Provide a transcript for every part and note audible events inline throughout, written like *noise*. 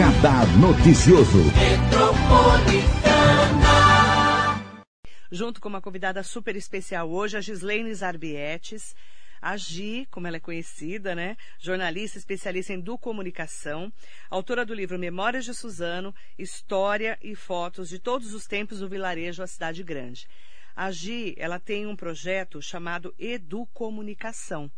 Radar Noticioso. Junto com uma convidada super especial hoje, a Gislaine Zarbietes. A Gi, como ela é conhecida, né? Jornalista especialista em comunicação, autora do livro Memórias de Suzano, História e Fotos de Todos os Tempos do Vilarejo à Cidade Grande. A Gi, ela tem um projeto chamado Educomunicação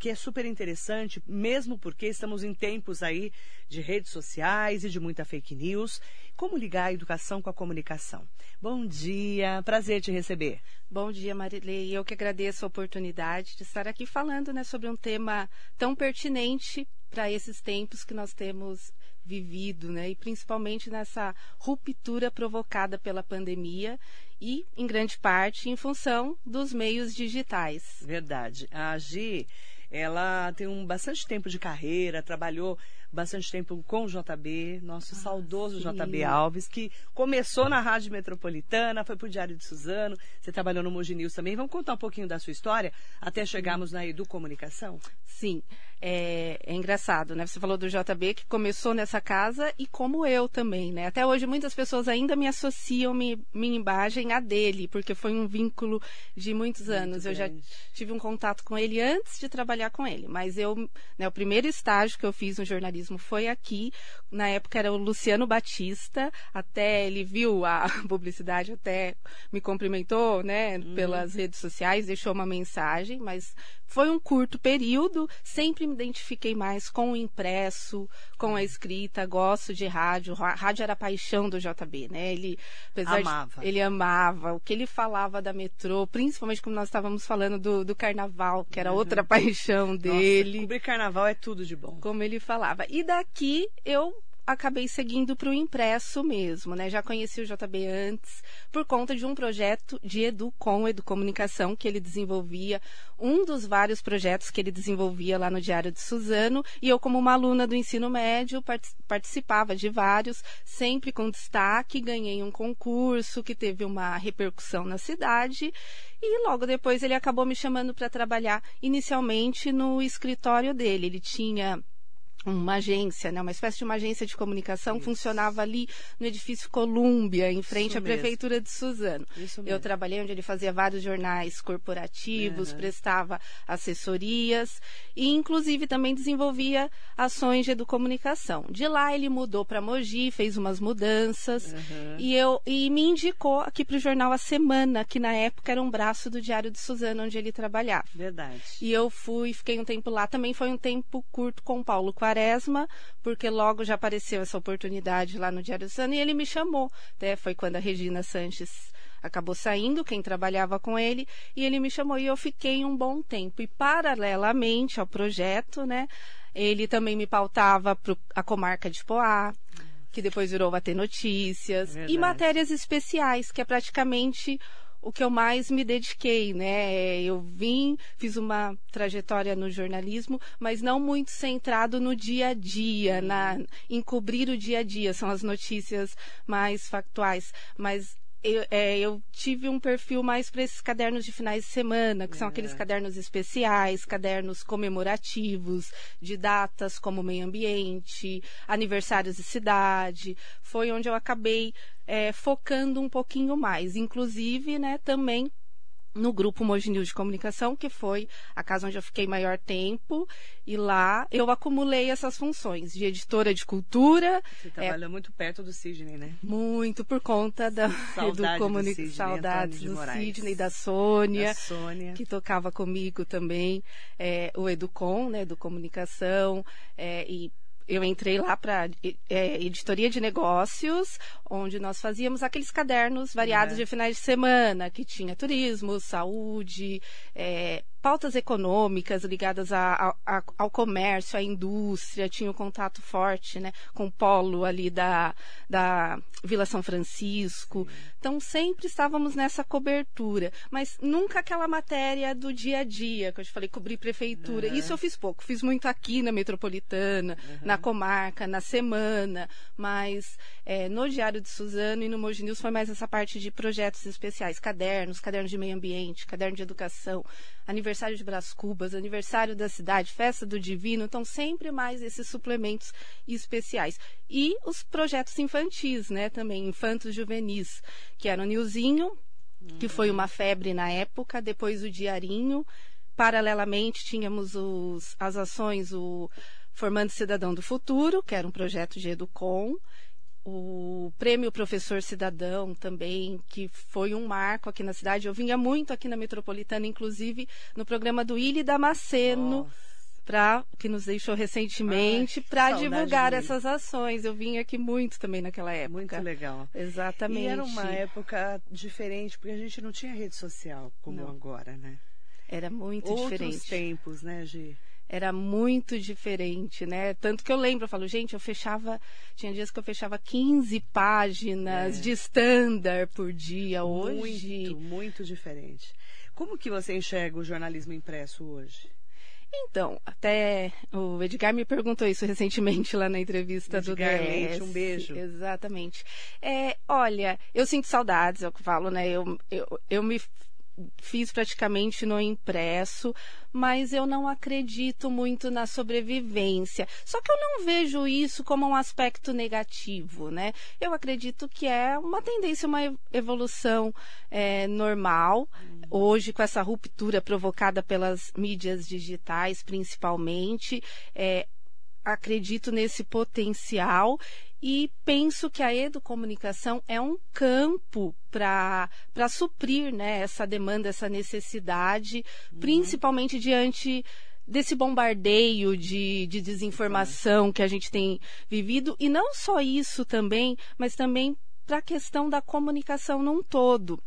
que é super interessante, mesmo porque estamos em tempos aí de redes sociais e de muita fake news. Como ligar a educação com a comunicação? Bom dia, prazer te receber. Bom dia, Marilei. Eu que agradeço a oportunidade de estar aqui falando né, sobre um tema tão pertinente para esses tempos que nós temos vivido, né? E principalmente nessa ruptura provocada pela pandemia e, em grande parte, em função dos meios digitais. Verdade. A Gi, ela tem um bastante tempo de carreira, trabalhou bastante tempo com o JB, nosso ah, saudoso sim. JB Alves, que começou na Rádio Metropolitana, foi para o Diário de Suzano, você trabalhou no Mogi News também. Vamos contar um pouquinho da sua história até chegarmos na Edu Comunicação? Sim, é, é, engraçado, né? Você falou do JB que começou nessa casa e como eu também, né? Até hoje muitas pessoas ainda me associam mi, minha imagem a dele, porque foi um vínculo de muitos Muito anos. Grande. Eu já tive um contato com ele antes de trabalhar com ele, mas eu, né, o primeiro estágio que eu fiz no jornalismo foi aqui. Na época era o Luciano Batista, até ele viu a *laughs* publicidade, até me cumprimentou, né, uhum. pelas redes sociais, deixou uma mensagem, mas foi um curto período, sempre me identifiquei mais com o impresso, com a escrita, gosto de rádio. Rádio era a paixão do JB, né? Ele, amava. De, ele amava o que ele falava da metrô, principalmente como nós estávamos falando do, do carnaval, que era uhum. outra *laughs* paixão dele. Nossa, cobrir carnaval é tudo de bom. Como ele falava. E daqui eu acabei seguindo para o impresso mesmo, né? Já conheci o JB antes por conta de um projeto de Educom, Educomunicação, que ele desenvolvia, um dos vários projetos que ele desenvolvia lá no Diário de Suzano, e eu como uma aluna do ensino médio participava de vários, sempre com destaque, ganhei um concurso que teve uma repercussão na cidade, e logo depois ele acabou me chamando para trabalhar inicialmente no escritório dele. Ele tinha uma agência, né, uma espécie de uma agência de comunicação, Isso. funcionava ali no edifício Colúmbia, em frente Isso à mesmo. prefeitura de Suzano. Eu trabalhei onde ele fazia vários jornais corporativos, uhum. prestava assessorias e inclusive também desenvolvia ações de educomunicação. De lá ele mudou para Mogi, fez umas mudanças uhum. e eu e me indicou aqui para o jornal A Semana, que na época era um braço do Diário de Suzano onde ele trabalhava. Verdade. E eu fui, fiquei um tempo lá, também foi um tempo curto com o Paulo Quaresma, porque logo já apareceu essa oportunidade lá no Diário Sano e ele me chamou. Né? Foi quando a Regina Sanches acabou saindo, quem trabalhava com ele, e ele me chamou e eu fiquei um bom tempo. E paralelamente ao projeto, né, ele também me pautava para a comarca de Poá, que depois virou Bater Notícias, é e matérias especiais, que é praticamente o que eu mais me dediquei, né? Eu vim, fiz uma trajetória no jornalismo, mas não muito centrado no dia a dia, na em cobrir o dia a dia, são as notícias mais factuais, mas eu, é, eu, tive um perfil mais para esses cadernos de finais de semana, que são é. aqueles cadernos especiais, cadernos comemorativos, de datas como meio ambiente, aniversários de cidade. Foi onde eu acabei é, focando um pouquinho mais. Inclusive, né, também no grupo Mogi News de Comunicação, que foi a casa onde eu fiquei maior tempo, e lá eu acumulei essas funções de editora de cultura. Você trabalhou é, muito perto do Sidney, né? Muito, por conta da Saudade do, comuni... do Sidney, Saudades do Sidney, da Sônia, da Sônia, que tocava comigo também, é, o Educom, né, do Comunicação, é, e eu entrei lá para é, editoria de negócios, onde nós fazíamos aqueles cadernos variados uhum. de finais de semana, que tinha turismo, saúde, é, pautas econômicas ligadas a, a, ao comércio, à indústria, tinha um contato forte né, com o polo ali da, da Vila São Francisco. Então, sempre estávamos nessa cobertura, mas nunca aquela matéria do dia a dia, que eu te falei, cobrir prefeitura. Uhum. Isso eu fiz pouco, fiz muito aqui na Metropolitana, uhum. na comarca, na semana, mas é, no Diário de Suzano e no Mogi News foi mais essa parte de projetos especiais, cadernos, cadernos de meio ambiente, caderno de educação, aniversário aniversário de Brás Cubas, aniversário da cidade, festa do Divino, então sempre mais esses suplementos especiais. E os projetos infantis, né, também, infantos juvenis, que era o Nilzinho, que foi uma febre na época, depois o Diarinho, paralelamente tínhamos os, as ações, o Formando Cidadão do Futuro, que era um projeto de Educom, o Prêmio Professor Cidadão também, que foi um marco aqui na cidade. Eu vinha muito aqui na Metropolitana, inclusive no programa do Ilha Damasceno. Pra, que nos deixou recentemente para divulgar essas ações. Eu vim aqui muito também naquela época. Muito legal. Exatamente. E era uma época diferente, porque a gente não tinha rede social como não. agora, né? Era muito Outros diferente. Outros tempos, né, Gi? Era muito diferente, né? Tanto que eu lembro, eu falo, gente, eu fechava, tinha dias que eu fechava 15 páginas é. de standard por dia hoje. Muito, muito diferente. Como que você enxerga o jornalismo impresso hoje? Então, até o Edgar me perguntou isso recentemente lá na entrevista Edgar do DS. um beijo. Exatamente. É, olha, eu sinto saudades, é o que falo, né? Eu, eu, eu me fiz praticamente no impresso, mas eu não acredito muito na sobrevivência. Só que eu não vejo isso como um aspecto negativo, né? Eu acredito que é uma tendência, uma evolução é, normal. Hoje, com essa ruptura provocada pelas mídias digitais, principalmente, é, acredito nesse potencial e penso que a educomunicação é um campo para suprir né, essa demanda, essa necessidade, uhum. principalmente diante desse bombardeio de, de desinformação uhum. que a gente tem vivido. E não só isso também, mas também para a questão da comunicação num todo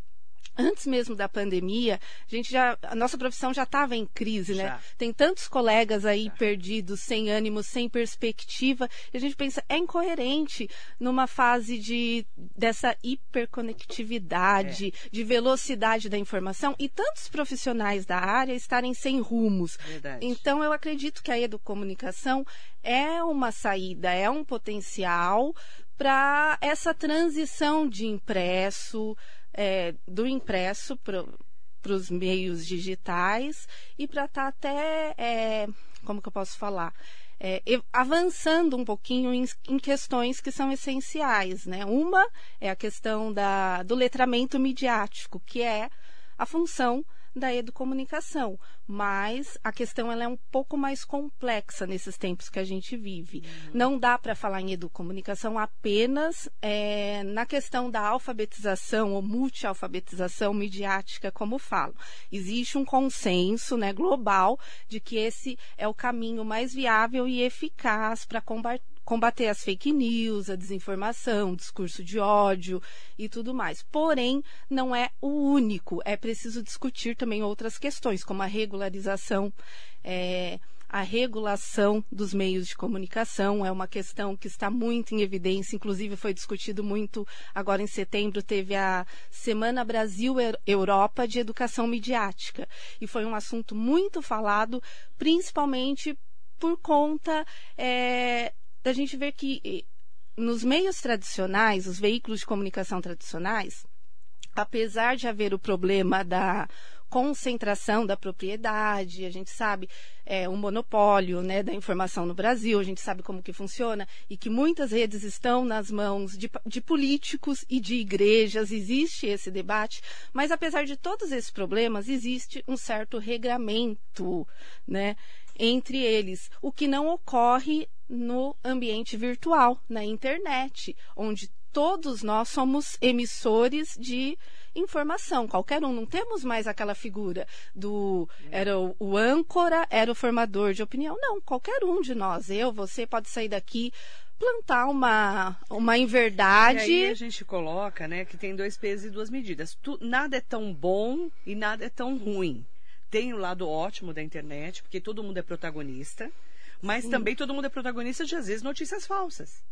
antes mesmo da pandemia, a gente já, a nossa profissão já estava em crise, né? Já. Tem tantos colegas aí já. perdidos, sem ânimo, sem perspectiva, e a gente pensa, é incoerente numa fase de dessa hiperconectividade, é. de velocidade da informação e tantos profissionais da área estarem sem rumos. Verdade. Então eu acredito que a educomunicação é uma saída, é um potencial para essa transição de impresso, é, do impresso para os meios digitais e para estar tá até, é, como que eu posso falar? É, avançando um pouquinho em, em, questões que são essenciais. Né? Uma é a questão da, do letramento midiático, que é a função da educomunicação. Mas a questão ela é um pouco mais complexa nesses tempos que a gente vive. Uhum. Não dá para falar em educomunicação apenas é, na questão da alfabetização ou multialfabetização midiática, como falo. Existe um consenso né, global de que esse é o caminho mais viável e eficaz para combater combater as fake news, a desinformação, o discurso de ódio e tudo mais. Porém, não é o único. É preciso discutir também outras questões, como a regularização. É, a regulação dos meios de comunicação é uma questão que está muito em evidência, inclusive foi discutido muito agora em setembro, teve a Semana Brasil Europa de Educação Midiática, e foi um assunto muito falado, principalmente por conta é, da gente ver que nos meios tradicionais, os veículos de comunicação tradicionais, apesar de haver o problema da concentração da propriedade, a gente sabe é, um monopólio né, da informação no Brasil, a gente sabe como que funciona e que muitas redes estão nas mãos de, de políticos e de igrejas, existe esse debate, mas apesar de todos esses problemas, existe um certo regramento né, entre eles, o que não ocorre no ambiente virtual, na internet, onde todos nós somos emissores de informação, qualquer um. Não temos mais aquela figura do era o, o, âncora, era o formador de opinião. Não, qualquer um de nós, eu, você, pode sair daqui plantar uma, uma inverdade. E aí a gente coloca, né, que tem dois pesos e duas medidas. Tu, nada é tão bom e nada é tão ruim. Tem o lado ótimo da internet, porque todo mundo é protagonista. Mas Sim. também todo mundo é protagonista de, às vezes, notícias falsas.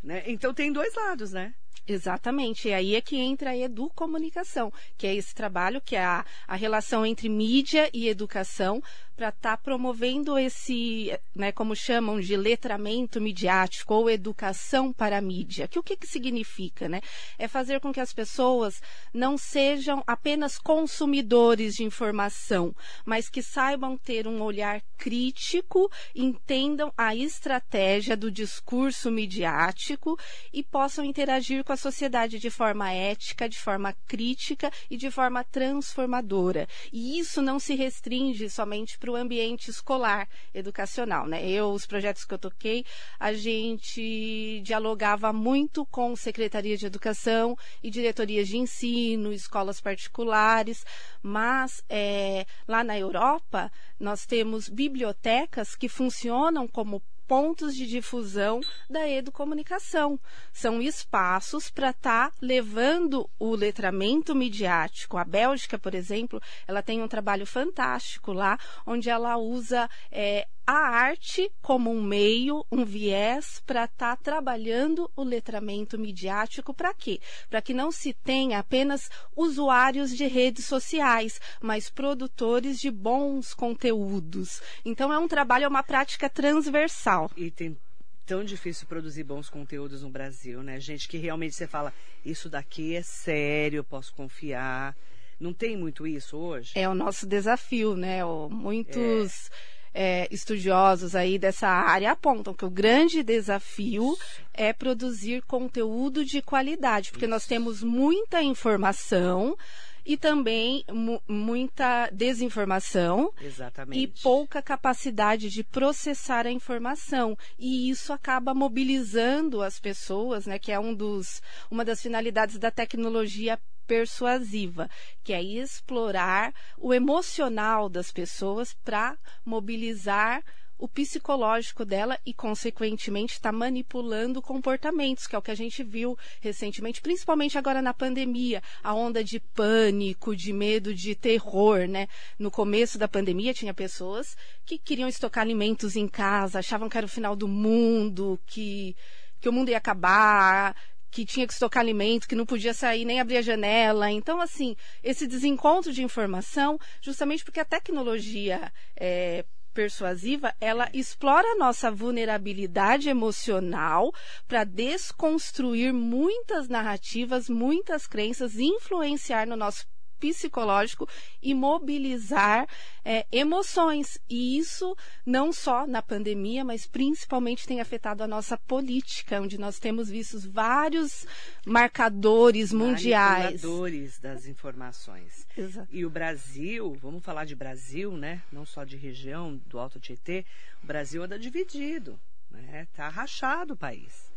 Né? Então tem dois lados, né? Exatamente, e aí é que entra a educomunicação, que é esse trabalho, que é a, a relação entre mídia e educação, para estar tá promovendo esse, né, como chamam de letramento midiático ou educação para a mídia. Que o que, que significa, né? É fazer com que as pessoas não sejam apenas consumidores de informação, mas que saibam ter um olhar crítico, entendam a estratégia do discurso midiático e possam interagir com a sociedade de forma ética, de forma crítica e de forma transformadora. E isso não se restringe somente para o ambiente escolar, educacional. Né? Eu, os projetos que eu toquei, a gente dialogava muito com secretarias de educação e diretorias de ensino, escolas particulares, mas é, lá na Europa nós temos bibliotecas que funcionam como pontos de difusão da educomunicação. São espaços para estar tá levando o letramento midiático. A Bélgica, por exemplo, ela tem um trabalho fantástico lá, onde ela usa é, a arte como um meio, um viés para estar tá trabalhando o letramento midiático para quê? Para que não se tenha apenas usuários de redes sociais, mas produtores de bons conteúdos. Então é um trabalho, é uma prática transversal. E tem tão difícil produzir bons conteúdos no Brasil, né? Gente que realmente você fala, isso daqui é sério, eu posso confiar. Não tem muito isso hoje? É o nosso desafio, né? Muitos. É é, estudiosos aí dessa área apontam que o grande desafio é produzir conteúdo de qualidade, porque nós temos muita informação e também mu muita desinformação Exatamente. e pouca capacidade de processar a informação. E isso acaba mobilizando as pessoas, né, que é um dos, uma das finalidades da tecnologia persuasiva, que é explorar o emocional das pessoas para mobilizar o psicológico dela e, consequentemente, está manipulando comportamentos, que é o que a gente viu recentemente, principalmente agora na pandemia, a onda de pânico, de medo, de terror, né? No começo da pandemia tinha pessoas que queriam estocar alimentos em casa, achavam que era o final do mundo, que que o mundo ia acabar, que tinha que estocar alimento, que não podia sair nem abrir a janela. Então, assim, esse desencontro de informação, justamente porque a tecnologia é, persuasiva, ela explora a nossa vulnerabilidade emocional para desconstruir muitas narrativas, muitas crenças, influenciar no nosso psicológico e mobilizar é, emoções. E isso não só na pandemia, mas principalmente tem afetado a nossa política, onde nós temos visto vários marcadores mundiais. Manipuladores das informações. Exato. E o Brasil, vamos falar de Brasil, né? Não só de região do Alto Tietê, o Brasil anda dividido, né? Tá rachado o país.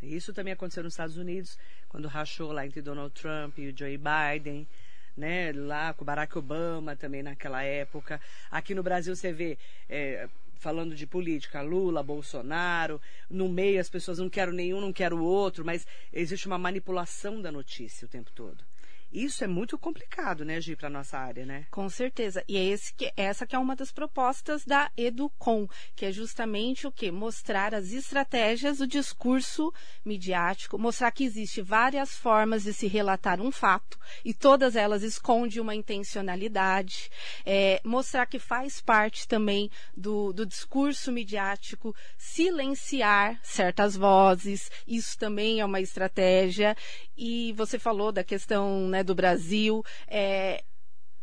Isso também aconteceu nos Estados Unidos, quando rachou lá entre Donald Trump e o Joe Biden né? Lá com Barack Obama também naquela época. Aqui no Brasil você vê. É, falando de política, Lula, Bolsonaro, no meio as pessoas não querem nenhum, não querem o outro, mas existe uma manipulação da notícia o tempo todo. Isso é muito complicado, né, Gi, para nossa área, né? Com certeza. E é esse que, essa que é uma das propostas da Educom, que é justamente o que? Mostrar as estratégias do discurso midiático, mostrar que existe várias formas de se relatar um fato e todas elas escondem uma intencionalidade, é, mostrar que faz parte também do, do discurso midiático silenciar certas vozes, isso também é uma estratégia. E você falou da questão né, do Brasil. É,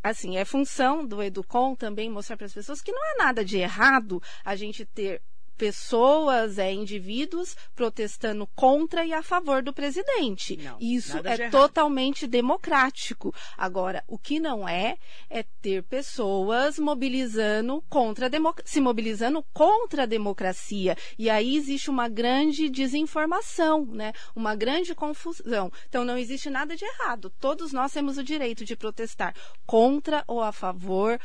assim, é função do Educom também mostrar para as pessoas que não é nada de errado a gente ter pessoas, é, indivíduos protestando contra e a favor do presidente. Não, Isso é de totalmente democrático. Agora, o que não é, é ter pessoas mobilizando contra se mobilizando contra a democracia. E aí existe uma grande desinformação, né? Uma grande confusão. Então não existe nada de errado. Todos nós temos o direito de protestar contra ou a favor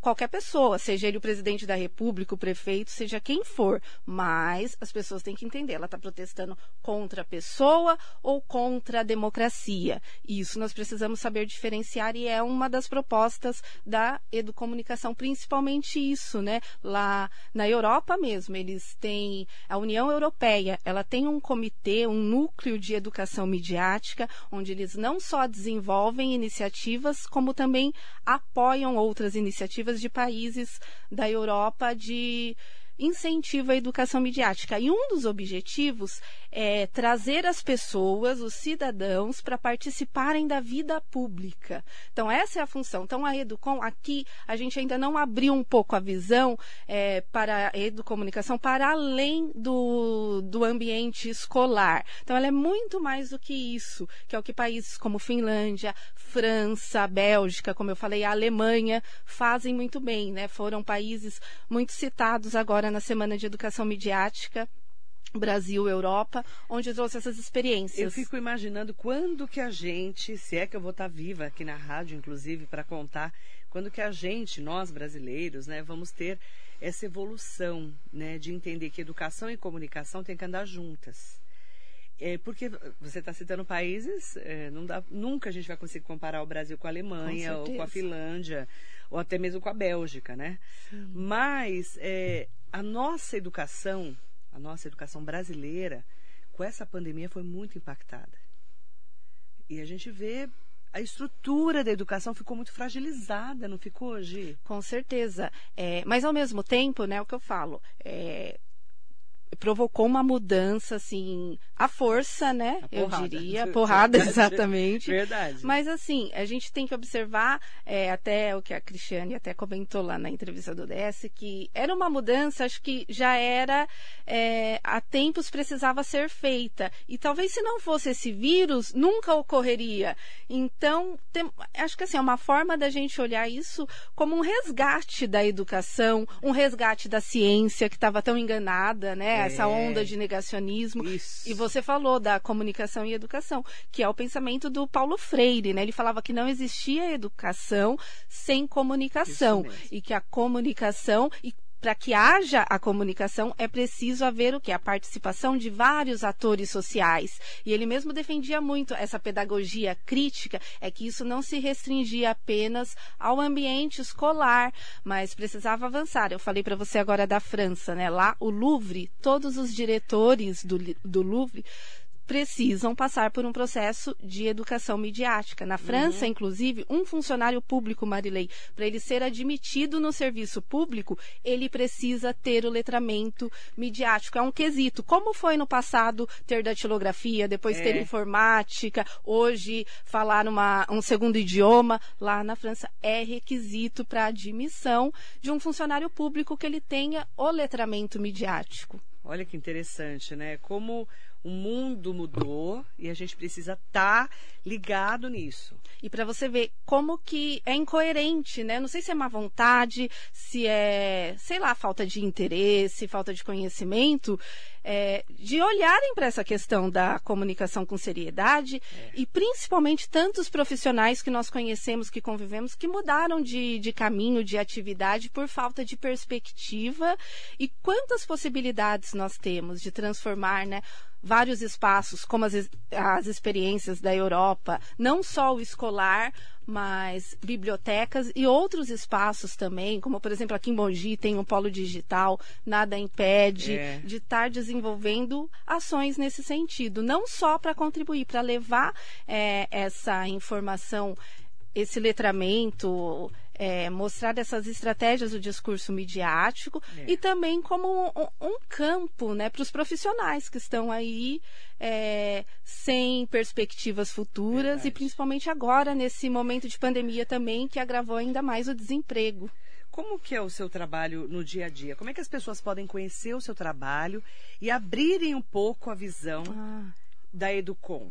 qualquer pessoa, seja ele o presidente da República, o prefeito, seja quem for. Mas as pessoas têm que entender, ela está protestando contra a pessoa ou contra a democracia. Isso nós precisamos saber diferenciar e é uma das propostas da educomunicação, principalmente isso, né? Lá na Europa mesmo, eles têm a União Europeia, ela tem um comitê, um núcleo de educação midiática, onde eles não só desenvolvem iniciativas, como também apoiam outras iniciativas de países da Europa de incentivo à educação midiática. E um dos objetivos é trazer as pessoas, os cidadãos, para participarem da vida pública. Então, essa é a função. Então, a Educom, aqui, a gente ainda não abriu um pouco a visão é, para a educomunicação para além do, do ambiente escolar. Então, ela é muito mais do que isso, que é o que países como Finlândia, França, Bélgica, como eu falei, a Alemanha fazem muito bem, né? Foram países muito citados agora na Semana de Educação Midiática. Brasil, Europa, onde trouxe essas experiências. Eu fico imaginando quando que a gente, se é que eu vou estar viva aqui na rádio, inclusive, para contar, quando que a gente, nós brasileiros, né, vamos ter essa evolução, né, de entender que educação e comunicação têm que andar juntas. É, porque você está citando países, é, dá, nunca a gente vai conseguir comparar o Brasil com a Alemanha com ou com a Finlândia ou até mesmo com a Bélgica, né? Sim. Mas é, a nossa educação a nossa educação brasileira, com essa pandemia, foi muito impactada. E a gente vê a estrutura da educação ficou muito fragilizada, não ficou, Gi? Com certeza. É, mas ao mesmo tempo, né, o que eu falo, é, provocou uma mudança, assim, à força, né? Eu diria, *laughs* porrada, exatamente. Verdade. Mas, assim, a gente tem que observar, é, até o que a Cristiane até comentou lá na entrevista do DS, que era uma mudança, acho que já era, é, há tempos precisava ser feita. E talvez se não fosse esse vírus, nunca ocorreria. Então, tem, acho que, assim, é uma forma da gente olhar isso como um resgate da educação, um resgate da ciência, que estava tão enganada, né? É. Essa onda de negacionismo. Isso. E você falou da comunicação e educação, que é o pensamento do Paulo Freire, né? Ele falava que não existia educação sem comunicação e que a comunicação e para que haja a comunicação é preciso haver o que? A participação de vários atores sociais. E ele mesmo defendia muito essa pedagogia crítica, é que isso não se restringia apenas ao ambiente escolar, mas precisava avançar. Eu falei para você agora da França, né? Lá, o Louvre, todos os diretores do, do Louvre precisam passar por um processo de educação midiática. Na França, uhum. inclusive, um funcionário público, Marilei, para ele ser admitido no serviço público, ele precisa ter o letramento midiático. É um quesito. Como foi no passado ter datilografia, depois é. ter informática, hoje falar uma, um segundo idioma, lá na França é requisito para admissão de um funcionário público que ele tenha o letramento midiático. Olha que interessante, né? Como o mundo mudou e a gente precisa estar tá ligado nisso. E para você ver como que é incoerente, né? Não sei se é má vontade, se é, sei lá, falta de interesse, falta de conhecimento, é, de olharem para essa questão da comunicação com seriedade é. e principalmente tantos profissionais que nós conhecemos, que convivemos, que mudaram de, de caminho, de atividade por falta de perspectiva e quantas possibilidades nós temos de transformar, né? vários espaços, como as, as experiências da Europa, não só o escolar, mas bibliotecas e outros espaços também, como por exemplo aqui em Mogi tem um polo digital, nada impede é. de estar desenvolvendo ações nesse sentido, não só para contribuir, para levar é, essa informação, esse letramento, é, mostrar essas estratégias do discurso midiático é. e também como um, um campo né, para os profissionais que estão aí é, sem perspectivas futuras Verdade. e principalmente agora, nesse momento de pandemia também, que agravou ainda mais o desemprego. Como que é o seu trabalho no dia a dia? Como é que as pessoas podem conhecer o seu trabalho e abrirem um pouco a visão ah. da Educom?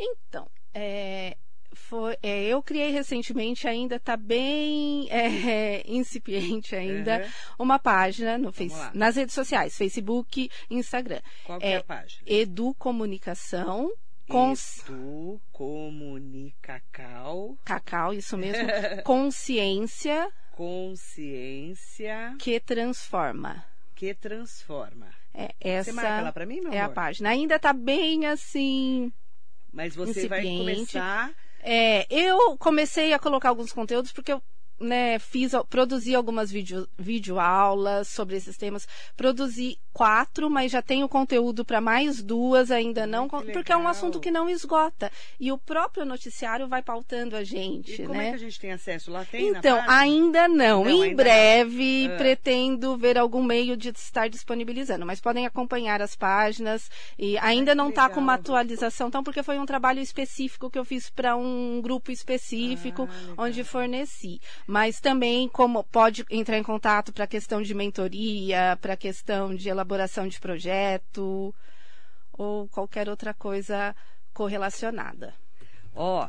Então, é, foi, é, eu criei recentemente, ainda está bem *laughs* é, incipiente ainda, uhum. uma página no face, nas redes sociais, Facebook, Instagram. Qual é, é a página? Edu Comunicação. Cons... Edu Cacau, Cacau, isso mesmo. *laughs* Consciência Consciência que transforma. que transforma. É, essa Você marca lá pra mim, meu é a amor? página. Ainda está bem assim. Mas você vai começar. É, eu comecei a colocar alguns conteúdos porque eu né, fiz, produzi algumas vídeo, videoaulas sobre esses temas. Produzi quatro, mas já tenho conteúdo para mais duas ainda não, que porque é um assunto que não esgota. E o próprio noticiário vai pautando a gente, E como né? é que a gente tem acesso? Lá tem Então, ainda não. Não, em ainda breve, não. Ah. pretendo ver algum meio de estar disponibilizando. Mas podem acompanhar as páginas. E ainda que não está com uma atualização, então, porque foi um trabalho específico que eu fiz para um grupo específico, Ah, onde forneci. Mas também, como pode entrar em contato para questão de mentoria, para questão de elaboração de projeto, ou qualquer outra coisa correlacionada. Ó,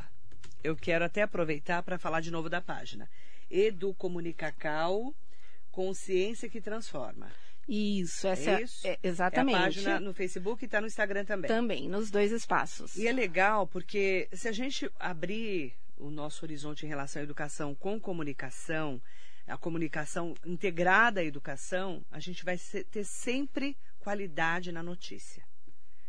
eu quero até aproveitar para falar de novo da página. Edu Comunicacau, Consciência que Transforma. Isso, essa É isso? é exatamente. É a página no Facebook e está no Instagram também. Também, nos dois espaços. E é legal porque se a gente abrir o nosso horizonte em relação à educação com comunicação, a comunicação integrada à educação, a gente vai ter sempre qualidade na notícia.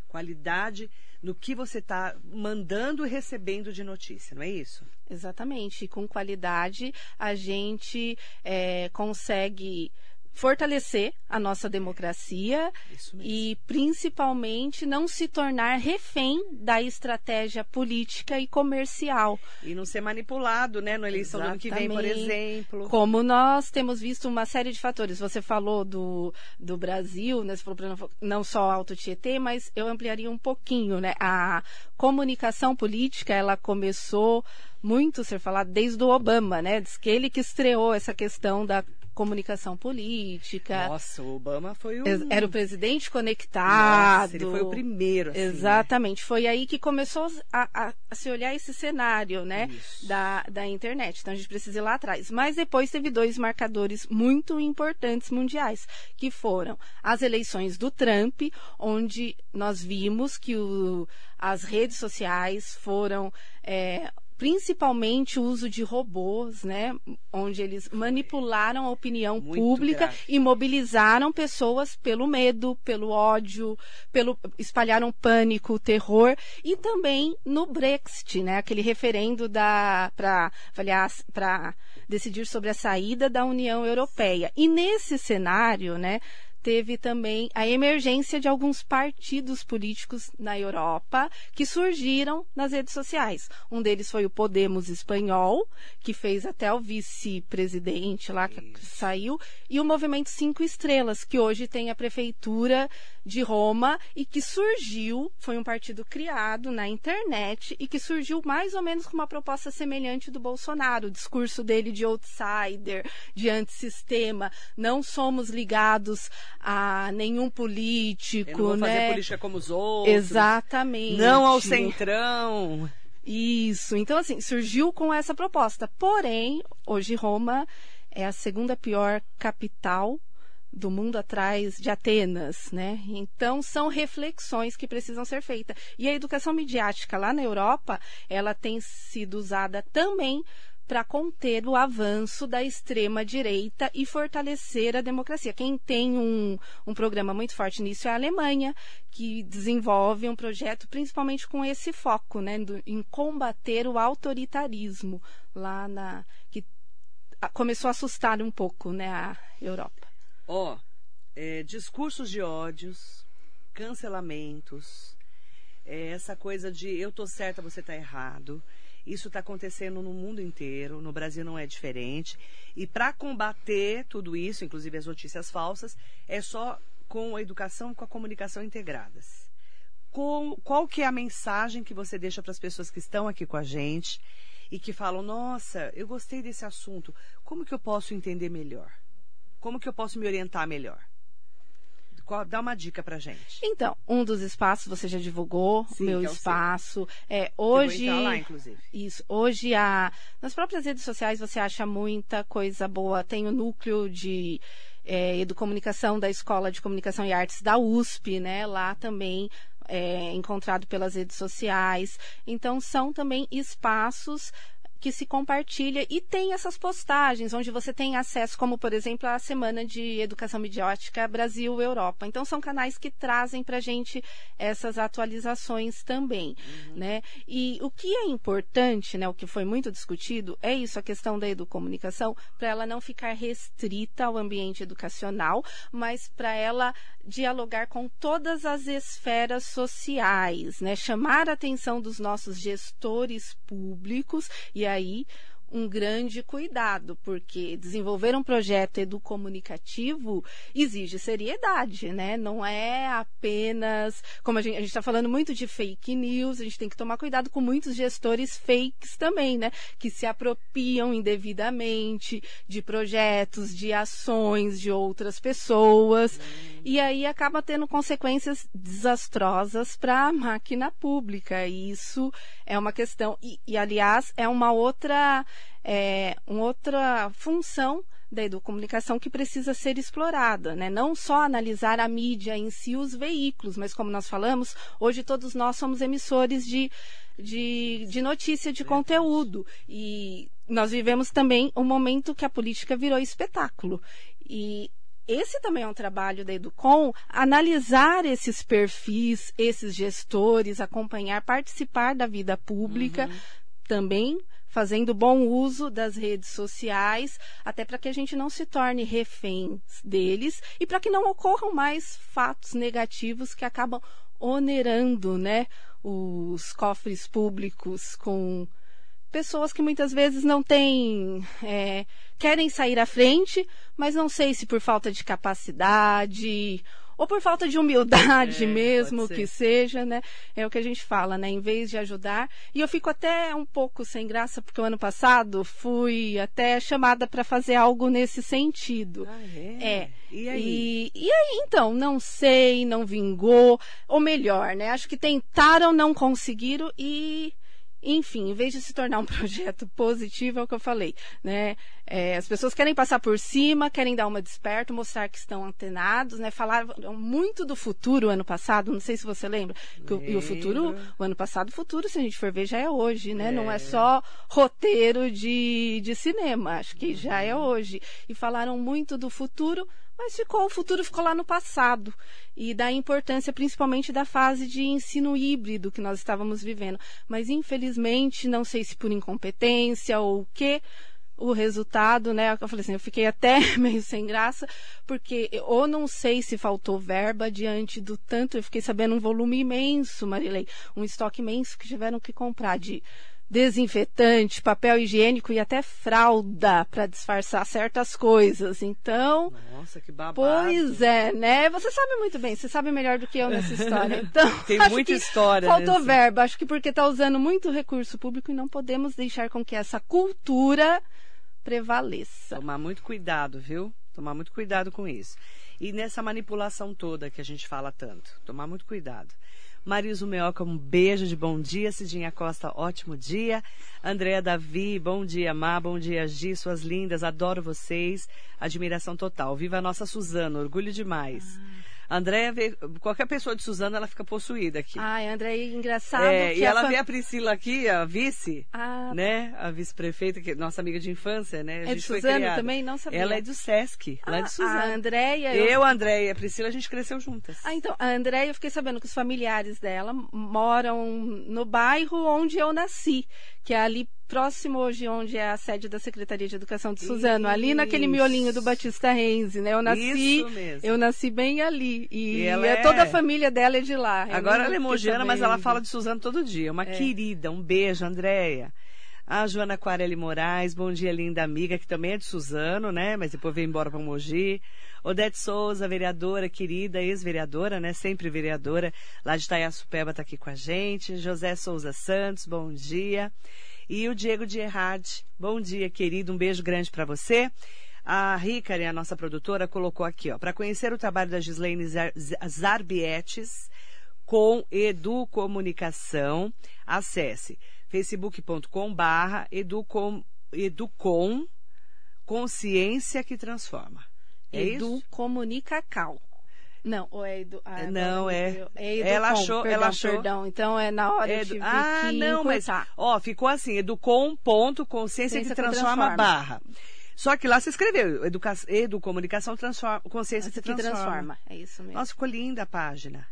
Qualidade no que você está mandando e recebendo de notícia, não é isso? Exatamente. E com qualidade, a gente é, consegue fortalecer a nossa democracia e, principalmente, não se tornar refém da estratégia política e comercial. E não ser manipulado, né? Na eleição do ano que vem, por Exatamente. exemplo. Como nós temos visto uma série de fatores. Você falou do, do Brasil, né? Você falou não, só Alto Tietê, mas eu ampliaria um pouquinho, né? A comunicação política, ela começou muito ser falada desde o Obama, né? Diz que ele que estreou essa questão da comunicação política. Nossa, o Obama foi o. Era o presidente conectado. Nossa, ele foi o primeiro. Assim, né? Exatamente. Foi aí que começou a, a- a se olhar esse cenário, né? Isso. Da, da internet. Então a gente precisa ir lá atrás. Mas depois teve dois marcadores muito importantes mundiais, que foram as eleições do Trump, onde nós vimos que o- as redes sociais foram. é, Principalmente o uso de robôs, né? Onde eles manipularam a opinião Muito pública e mobilizaram pessoas pelo medo, pelo ódio, pelo espalharam pânico, terror e também no Brexit, né? Aquele referendo da para avaliar para decidir sobre a saída da União Europeia. E nesse cenário, né? Teve também a emergência de alguns partidos políticos na Europa que surgiram nas redes sociais. Um deles foi o Podemos espanhol, que fez até o vice-presidente lá que Isso. saiu, e o Movimento Cinco Estrelas, que hoje tem a prefeitura de Roma e que surgiu, foi um partido criado na internet e que surgiu mais ou menos com uma proposta semelhante do Bolsonaro, o discurso dele de outsider, de antissistema, não somos ligados a nenhum Eu não político, vou fazer né? política como os outros. Exatamente. Não ao centrão. Isso. Então, assim, surgiu com essa proposta. Porém, hoje Roma é a segunda pior capital do mundo atrás de Atenas, né? Então, são reflexões que precisam ser feitas. E a educação midiática lá na Europa, ela tem sido usada também para conter o avanço da extrema direita e fortalecer a democracia. Quem tem um, um programa muito forte nisso é a Alemanha, que desenvolve um projeto principalmente com esse foco, né, do- em combater o autoritarismo lá na que começou a assustar um pouco, né, a Europa. Ó, é, discursos de ódios, cancelamentos, é, essa coisa de eu tô certa, você tá errado. Isso está acontecendo no mundo inteiro, no Brasil não é diferente. E para combater tudo isso, inclusive as notícias falsas, é só com a educação, com a comunicação integradas. Com- qual que é a mensagem que você deixa para as pessoas que estão aqui com a gente e que falam, nossa, eu gostei desse assunto, como que eu posso entender melhor? Como que eu posso me orientar melhor? Qual- dá uma dica pra gente. Então, um dos espaços você já divulgou, Sim, meu é espaço. É, Eu vou hoje lá, inclusive. Isso. Hoje, a, nas próprias redes sociais, você acha muita coisa boa. Tem o núcleo de é, educomunicação da Escola de Comunicação e Artes da USP, né? Lá também é encontrado pelas redes sociais. Então, são também espaços que se compartilha e tem essas postagens onde você tem acesso, como por exemplo a Semana de Educação Midiótica Brasil-Europa. Então são canais que trazem para a gente essas atualizações também, uhum. né? E o que é importante, né, o que foi muito discutido, é isso, a questão da educomunicação, para ela não ficar restrita ao ambiente educacional, mas para ela dialogar com todas as esferas sociais, né? Chamar a atenção dos nossos gestores públicos e aí um grande cuidado, porque desenvolver um projeto educomunicativo exige seriedade, né? Não é apenas, como a gente está falando muito de fake news, a gente tem que tomar cuidado com muitos gestores fakes também, né? Que se apropriam indevidamente de projetos, de ações de outras pessoas, hum. e aí acaba tendo consequências desastrosas para a máquina pública. E isso é uma questão, e, e aliás, é uma outra é, uma outra função da educomunicação que precisa ser explorada, né? Não só analisar a mídia em si, os veículos, mas como nós falamos, hoje todos nós somos emissores de, de, de notícia, de conteúdo. E nós vivemos também um momento que a política virou espetáculo. E esse também é um trabalho da Educom, analisar esses perfis, esses gestores, acompanhar, participar da vida pública, uhum. também fazendo bom uso das redes sociais, até para que a gente não se torne reféns deles e para que não ocorram mais fatos negativos que acabam onerando, né, os cofres públicos com pessoas que muitas vezes não têm, é, querem sair à frente, mas não sei se por falta de capacidade ou por falta de humildade é, mesmo que seja, né? É o que a gente fala, né? Em vez de ajudar. E eu fico até um pouco sem graça, porque o ano passado fui até chamada para fazer algo nesse sentido. Ah, é? é. E aí? E, e aí, então, não sei, não vingou. Ou melhor, né? Acho que tentaram, não conseguiram e enfim, em vez de se tornar um *laughs* projeto positivo, é o que eu falei, né? É, as pessoas querem passar por cima, querem dar uma desperta, mostrar que estão antenados, né? Falaram muito do futuro ano passado, não sei se você lembra. Que o, e o futuro, o ano passado, o futuro, se a gente for ver, já é hoje, né? É. Não é só roteiro de, de cinema, acho que já é uhum. hoje. E falaram muito do futuro, mas ficou, o futuro ficou lá no passado. E da importância principalmente da fase de ensino híbrido que nós estávamos vivendo. Mas infelizmente, não sei se por incompetência ou o quê, o resultado, né? Eu falei assim, eu fiquei até *laughs* meio sem graça, porque ou não sei se faltou verba diante do tanto, eu fiquei sabendo um volume imenso, Marilei, um estoque imenso que tiveram que comprar de desinfetante, papel higiênico e até fralda para disfarçar certas coisas. Então, nossa, que babado. Pois é, né? Você sabe muito bem, você sabe melhor do que eu nessa história. *laughs* Então, tem muita história. Faltou nesse... verba, acho que porque está usando muito recurso público e não podemos deixar com que essa cultura prevaleça. Tomar muito cuidado, viu? Tomar muito cuidado com isso. E nessa manipulação toda que a gente fala tanto, tomar muito cuidado. Mariso Meoca, um beijo de bom dia. Cidinha Costa, ótimo dia. Andréa Davi, bom dia, Má, bom dia, Gi, suas lindas, adoro vocês. Admiração total. Viva a nossa Suzana, orgulho demais. Ah. Andréia vê, qualquer pessoa de Suzana, ela fica possuída aqui. Ai, Andréia, engraçado. É, e ela fam... vê a Priscila aqui, a vice, ah. né? A vice-prefeita, que é nossa amiga de infância, né? A é de Suzana também? Não sabia. Ela é do Sesc, ah, lá de Suzana. A Andréia... Eu, eu a Andréia e a Priscila, a gente cresceu juntas. Ah, então, a Andréia, eu fiquei sabendo que os familiares dela moram no bairro onde eu nasci, que é ali próximo hoje onde é a sede da Secretaria de Educação de Suzano, Isso. ali naquele miolinho do Batista Renzi, né? Eu nasci, eu nasci bem ali e, e é... toda a família dela é de lá. Agora ela é mogiana, mas ela fala de Suzano todo dia. Uma é. querida, um beijo, Andréia. A Joana Quarelli Moraes, bom dia, linda amiga, que também é de Suzano, né? Mas depois veio embora para Mogi. Odete Souza, vereadora querida, ex-vereadora, né? Sempre vereadora, lá de Itaiaçupeba está aqui com a gente. José Souza Santos, bom dia. E o Diego Errade, bom dia, querido, um beijo grande para você. A Ricari, a nossa produtora, colocou aqui, ó, para conhecer o trabalho da Gislaine Zarbietes com Educomunicação, acesse facebook.com educom, educom consciência que transforma. É Educomunicacal. Não, ou é Edu... Ah, não, é. é Educom, ela achou, perdão, ela achou. Perdão, então é na hora Edu... de Ah, não, mas ó, ficou assim, educom ponto consciência que transforma, transforma, barra. Só que lá você escreveu, educa... educomunicação transforma, consciência que, que transforma. transforma. É isso mesmo. Nossa, ficou linda a página.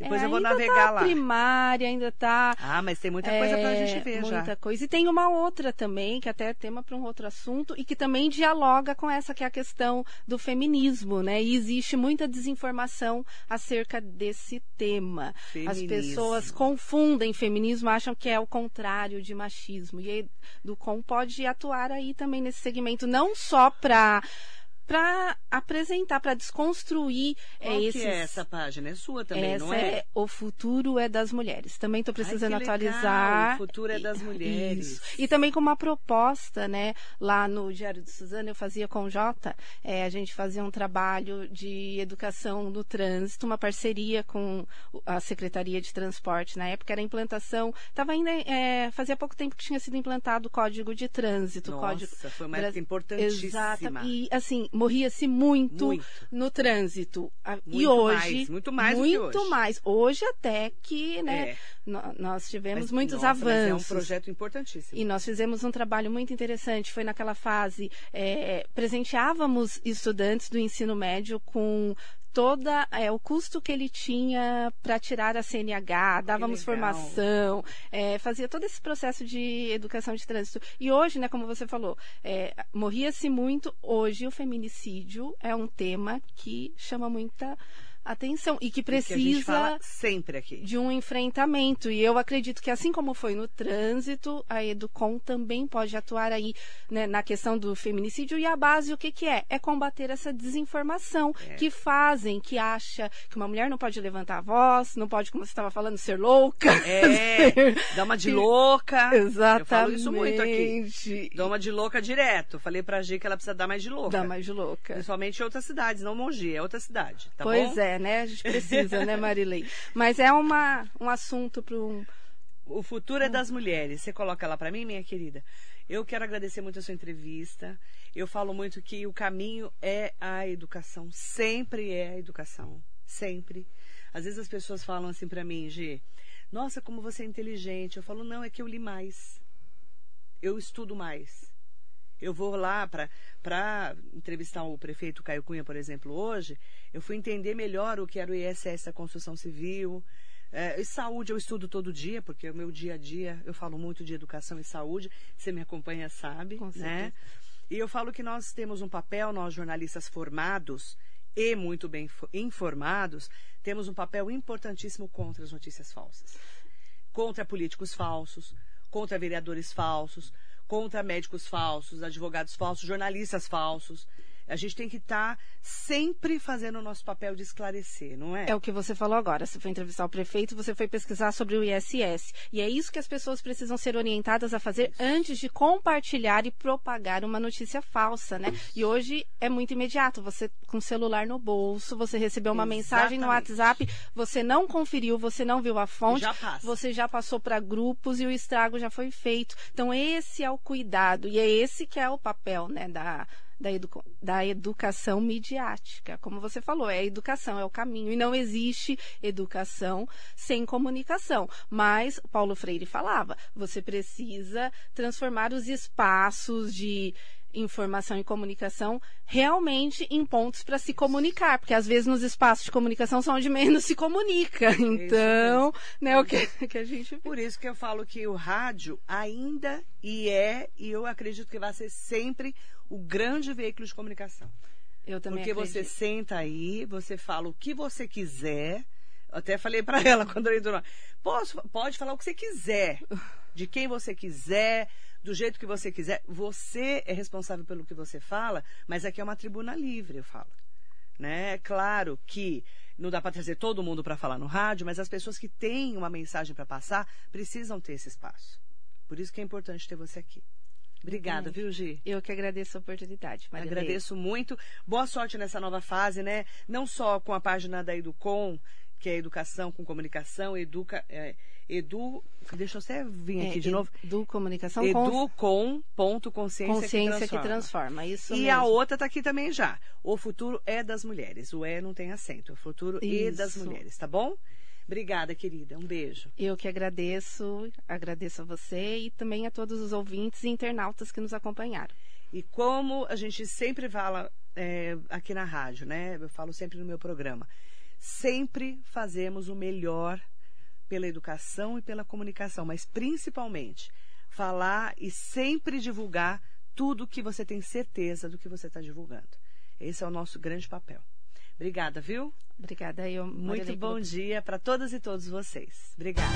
Depois é, eu vou navegar tá lá. primária, ainda tá. Ah, mas tem muita coisa é, pra gente ver muita já. Muita coisa. E tem uma outra também, que até é tema para um outro assunto, e que também dialoga com essa que é a questão do feminismo, né? E existe muita desinformação acerca desse tema. Feminismo. As pessoas confundem feminismo, acham que é o contrário de machismo. E do com pode atuar aí também nesse segmento, não só para para apresentar, para desconstruir Qual é, esses... que é essa página? É sua também, essa não é? é? O Futuro é das Mulheres. Também estou precisando Ai, atualizar. O Futuro é das Mulheres. Isso. E também com uma proposta, né? Lá no Diário de Suzana, eu fazia com o Jota, é, a gente fazia um trabalho de educação no trânsito, uma parceria com a Secretaria de Transporte. Na época era a implantação, estava ainda, é, fazia pouco tempo que tinha sido implantado o Código de Trânsito. Nossa, código... foi uma época importantíssima. Exato. E, assim, morria-se muito, muito, no trânsito. Muito e hoje. Mais, muito mais Muito hoje. mais. Hoje até que, né? É. Nós tivemos mas, muitos nossa, avanços. é um projeto importantíssimo. E nós fizemos um trabalho muito interessante. Foi naquela fase, é, presenteávamos estudantes do ensino médio com toda é, o custo que ele tinha para tirar a CNH, dávamos formação, é, fazia todo esse processo de educação de trânsito. E hoje, né, como você falou, é, morria-se muito. Hoje o feminicídio é um tema que chama muita atenção e que precisa que sempre aqui. de um enfrentamento. E eu acredito que assim como foi no trânsito a Educom também pode atuar aí né, na questão do feminicídio. E a base o que que é? É combater essa desinformação é. que fazem que acha que uma mulher não pode levantar a voz não pode como você estava falando ser louca. É. *laughs* Dá uma de louca. Exatamente eu falo isso muito aqui. Dá uma de louca direto. Falei pra G que ela precisa dar mais de louca. Dá mais de louca. Principalmente em outras cidades não Mogi é outra cidade tá pois bom? é né? A gente precisa, né, Marilei? Mas é uma, um assunto para um. O futuro é das mulheres. Você coloca lá para mim, minha querida. Eu quero agradecer muito a sua entrevista. Eu falo muito que o caminho é a educação. Sempre é a educação. Sempre. Às vezes as pessoas falam assim para mim, G, nossa, como você é inteligente. Eu falo, não, é que eu li mais. Eu estudo mais. Eu vou lá para entrevistar o prefeito Caio Cunha, por exemplo, hoje. Eu fui entender melhor o que era o ISS da construção civil. É, saúde eu estudo todo dia, porque o meu dia a dia eu falo muito de educação e saúde. Você me acompanha, sabe, Com né? E eu falo que nós temos um papel, nós jornalistas formados e muito bem informados, temos um papel importantíssimo contra as notícias falsas. Contra políticos falsos, contra vereadores falsos, contra médicos falsos, advogados falsos, jornalistas falsos. A gente tem que estar tá sempre fazendo o nosso papel de esclarecer, não é? É o que você falou agora. Você foi entrevistar o prefeito, você foi pesquisar sobre o ISS. E é isso que as pessoas precisam ser orientadas a fazer isso. antes de compartilhar e propagar uma notícia falsa, né? Isso. E hoje é muito imediato. Você com o celular no bolso, você recebeu uma Exatamente. mensagem no WhatsApp, você não conferiu, você não viu a fonte, já você já passou para grupos e o estrago já foi feito. Então esse é o cuidado e é esse que é o papel, né, da da, edu da educação midiática. Como você falou, é a educação, é o caminho. E não existe educação sem comunicação. Mas Paulo Freire falava, você precisa transformar os espaços de informação e comunicação realmente em pontos para se comunicar, porque às vezes nos espaços de comunicação são onde menos se comunica. Então, né, o que, que a gente Por isso que eu falo que o rádio ainda e é e eu acredito que vai ser sempre o grande veículo de comunicação. Eu também Porque acredito. você senta aí, você fala o que você quiser. Eu até falei para *laughs* ela quando eu entrou. Posso, pode falar o que você quiser, de quem você quiser, do jeito que você quiser. Você é responsável pelo que você fala, mas aqui é uma tribuna livre, eu falo. Né? Claro que não dá para trazer todo mundo para falar no rádio, mas as pessoas que têm uma mensagem para passar precisam ter esse espaço. Por isso que é importante ter você aqui. Obrigada, viu, Gi? Eu que agradeço a oportunidade. Maria Agradeço muito. Boa sorte nessa nova fase, né? Não só com a página da Educom, que é educação com comunicação, educa, é, edu, deixa eu até vir aqui é, de novo. Edu Comunicação edu com ponto consciência, consciência que transforma. Que transforma isso e mesmo. a outra está aqui também já. O futuro é das mulheres. O é não tem acento. O futuro Isso. e das mulheres, tá bom? Obrigada, querida. Um beijo. Eu que agradeço, agradeço a você e também a todos os ouvintes e internautas que nos acompanharam. E como a gente sempre fala é, aqui na rádio, né? Eu falo sempre no meu programa sempre fazemos o melhor pela educação e pela comunicação, mas principalmente falar e sempre divulgar tudo que você tem certeza do que você está divulgando. Esse é o nosso grande papel. Obrigada, viu? Obrigada, eu. Muito bom dia para todas e todos vocês. Obrigada.